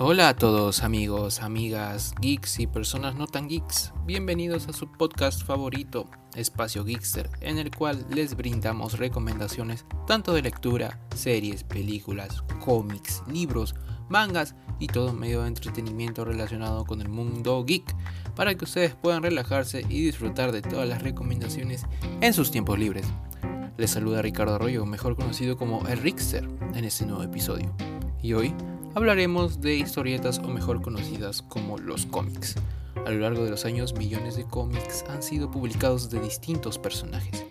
Hola a todos amigos, amigas, geeks y personas no tan geeks. Bienvenidos a su podcast favorito, Espacio Geekster, en el cual les brindamos recomendaciones tanto de lectura, series, películas, cómics, libros, mangas y todo medio de entretenimiento relacionado con el mundo geek, para que ustedes puedan relajarse y disfrutar de todas las recomendaciones en sus tiempos libres. Les saluda Ricardo Arroyo, mejor conocido como el Rickster, en este nuevo episodio. Y hoy hablaremos de historietas o mejor conocidas como los cómics. A lo largo de los años millones de cómics han sido publicados de distintos personajes.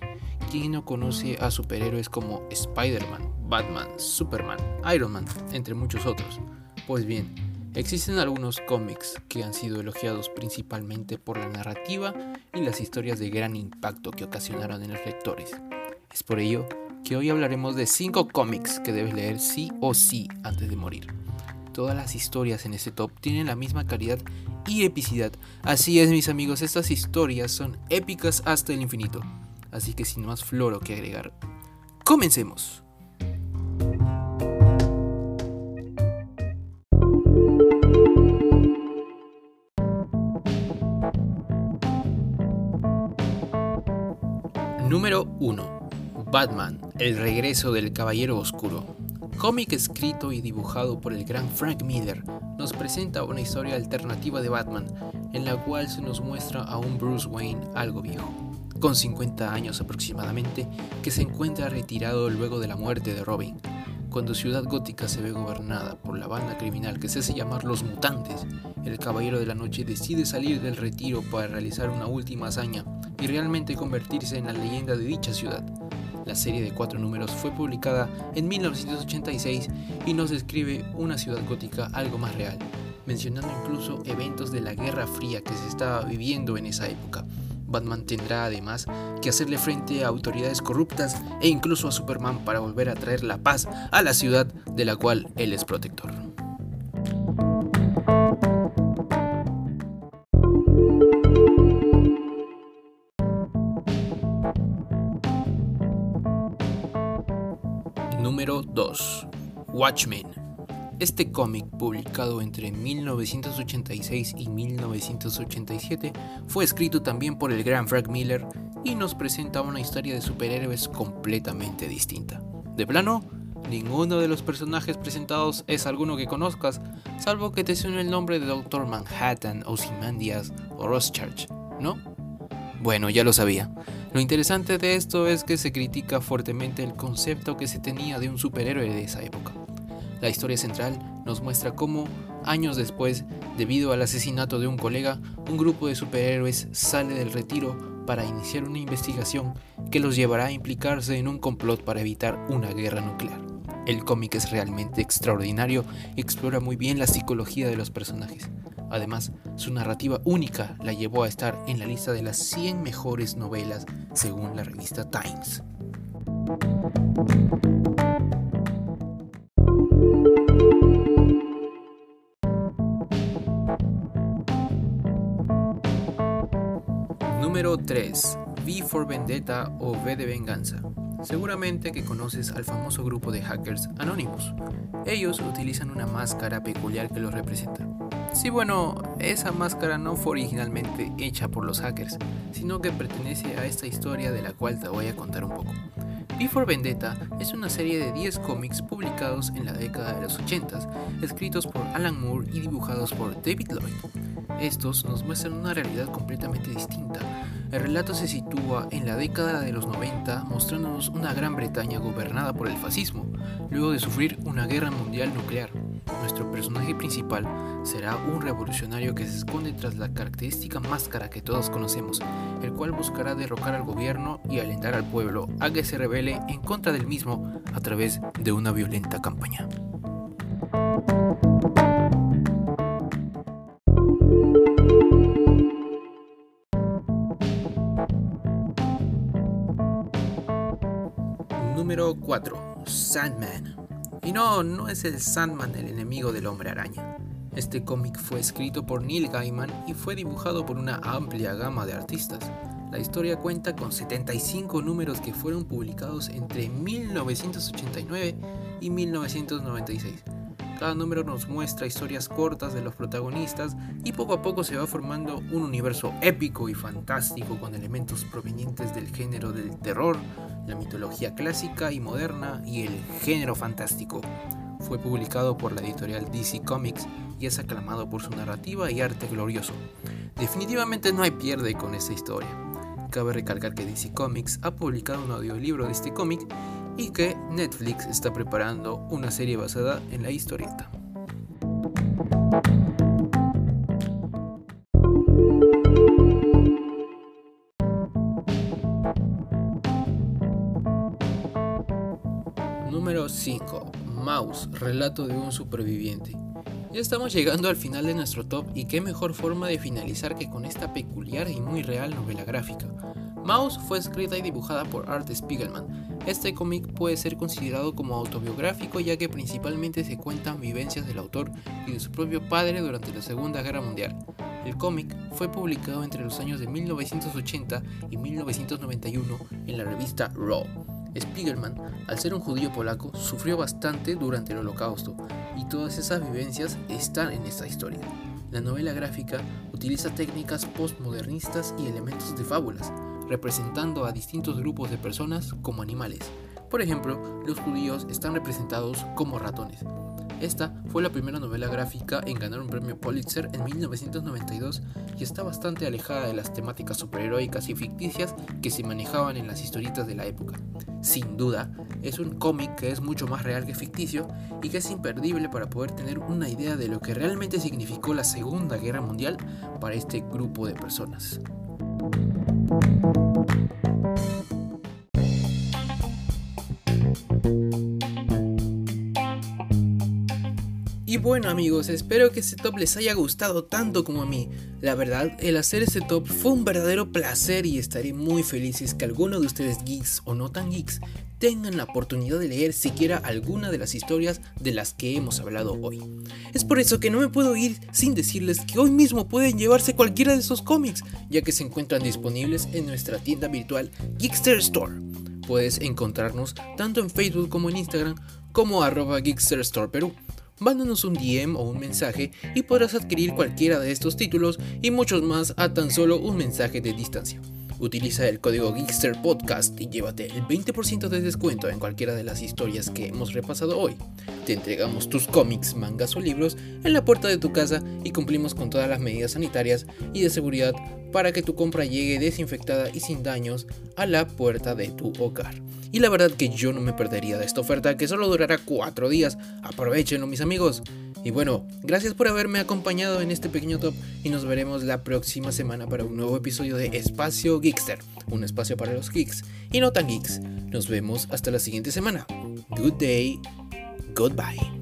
¿Quién no conoce a superhéroes como Spider-Man, Batman, Superman, Iron Man, entre muchos otros? Pues bien, existen algunos cómics que han sido elogiados principalmente por la narrativa y las historias de gran impacto que ocasionaron en los lectores. Es por ello que hoy hablaremos de 5 cómics que debes leer sí o sí antes de morir todas las historias en este top tienen la misma calidad y epicidad. Así es, mis amigos, estas historias son épicas hasta el infinito. Así que sin más floro que agregar, comencemos. Número 1. Batman, el regreso del Caballero Oscuro. Cómic escrito y dibujado por el gran Frank Miller, nos presenta una historia alternativa de Batman, en la cual se nos muestra a un Bruce Wayne algo viejo, con 50 años aproximadamente, que se encuentra retirado luego de la muerte de Robin. Cuando Ciudad Gótica se ve gobernada por la banda criminal que se hace llamar Los Mutantes, el Caballero de la Noche decide salir del retiro para realizar una última hazaña y realmente convertirse en la leyenda de dicha ciudad. La serie de cuatro números fue publicada en 1986 y nos describe una ciudad gótica algo más real, mencionando incluso eventos de la Guerra Fría que se estaba viviendo en esa época. Batman tendrá además que hacerle frente a autoridades corruptas e incluso a Superman para volver a traer la paz a la ciudad de la cual él es protector. Número 2. Watchmen. Este cómic, publicado entre 1986 y 1987, fue escrito también por el gran Frank Miller y nos presenta una historia de superhéroes completamente distinta. De plano, ninguno de los personajes presentados es alguno que conozcas, salvo que te suene el nombre de Doctor Manhattan, Ozymandias o Rothschild, ¿no? Bueno, ya lo sabía. Lo interesante de esto es que se critica fuertemente el concepto que se tenía de un superhéroe de esa época. La historia central nos muestra cómo, años después, debido al asesinato de un colega, un grupo de superhéroes sale del retiro para iniciar una investigación que los llevará a implicarse en un complot para evitar una guerra nuclear. El cómic es realmente extraordinario y explora muy bien la psicología de los personajes. Además, su narrativa única la llevó a estar en la lista de las 100 mejores novelas según la revista Times. Número 3. V for Vendetta o V de Venganza. Seguramente que conoces al famoso grupo de hackers Anonymous. Ellos utilizan una máscara peculiar que los representa. Sí, bueno, esa máscara no fue originalmente hecha por los hackers, sino que pertenece a esta historia de la cual te voy a contar un poco. Before Vendetta es una serie de 10 cómics publicados en la década de los 80, escritos por Alan Moore y dibujados por David Lloyd. Estos nos muestran una realidad completamente distinta. El relato se sitúa en la década de los 90, mostrándonos una Gran Bretaña gobernada por el fascismo, luego de sufrir una guerra mundial nuclear. Nuestro personaje principal será un revolucionario que se esconde tras la característica máscara que todos conocemos, el cual buscará derrocar al gobierno y alentar al pueblo a que se rebele en contra del mismo a través de una violenta campaña. Número 4. Sandman. Y no, no es el Sandman el enemigo del hombre araña. Este cómic fue escrito por Neil Gaiman y fue dibujado por una amplia gama de artistas. La historia cuenta con 75 números que fueron publicados entre 1989 y 1996. Cada número nos muestra historias cortas de los protagonistas y poco a poco se va formando un universo épico y fantástico con elementos provenientes del género del terror, la mitología clásica y moderna y el género fantástico. Fue publicado por la editorial DC Comics y es aclamado por su narrativa y arte glorioso. Definitivamente no hay pierde con esta historia. Cabe recalcar que DC Comics ha publicado un audiolibro de este cómic y que Netflix está preparando una serie basada en la historieta. Mouse, relato de un superviviente. Ya estamos llegando al final de nuestro top y qué mejor forma de finalizar que con esta peculiar y muy real novela gráfica. Mouse fue escrita y dibujada por Art Spiegelman. Este cómic puede ser considerado como autobiográfico ya que principalmente se cuentan vivencias del autor y de su propio padre durante la Segunda Guerra Mundial. El cómic fue publicado entre los años de 1980 y 1991 en la revista Raw. Spiegelman, al ser un judío polaco, sufrió bastante durante el holocausto y todas esas vivencias están en esta historia. La novela gráfica utiliza técnicas postmodernistas y elementos de fábulas, representando a distintos grupos de personas como animales. Por ejemplo, los judíos están representados como ratones. Esta fue la primera novela gráfica en ganar un premio Pulitzer en 1992 y está bastante alejada de las temáticas superheroicas y ficticias que se manejaban en las historietas de la época. Sin duda, es un cómic que es mucho más real que ficticio y que es imperdible para poder tener una idea de lo que realmente significó la Segunda Guerra Mundial para este grupo de personas. Bueno amigos, espero que este top les haya gustado tanto como a mí. La verdad, el hacer este top fue un verdadero placer y estaré muy feliz que alguno de ustedes geeks o no tan geeks tengan la oportunidad de leer siquiera alguna de las historias de las que hemos hablado hoy. Es por eso que no me puedo ir sin decirles que hoy mismo pueden llevarse cualquiera de esos cómics, ya que se encuentran disponibles en nuestra tienda virtual Geekster Store. Puedes encontrarnos tanto en Facebook como en Instagram como arroba Geekster Store Perú. Mándanos un DM o un mensaje y podrás adquirir cualquiera de estos títulos y muchos más a tan solo un mensaje de distancia. Utiliza el código Geekster Podcast y llévate el 20% de descuento en cualquiera de las historias que hemos repasado hoy. Te entregamos tus cómics, mangas o libros en la puerta de tu casa y cumplimos con todas las medidas sanitarias y de seguridad para que tu compra llegue desinfectada y sin daños a la puerta de tu hogar. Y la verdad que yo no me perdería de esta oferta que solo durará 4 días. Aprovechenlo mis amigos. Y bueno, gracias por haberme acompañado en este pequeño top y nos veremos la próxima semana para un nuevo episodio de Espacio Geekster, un espacio para los geeks y no tan geeks. Nos vemos hasta la siguiente semana. Good day, goodbye.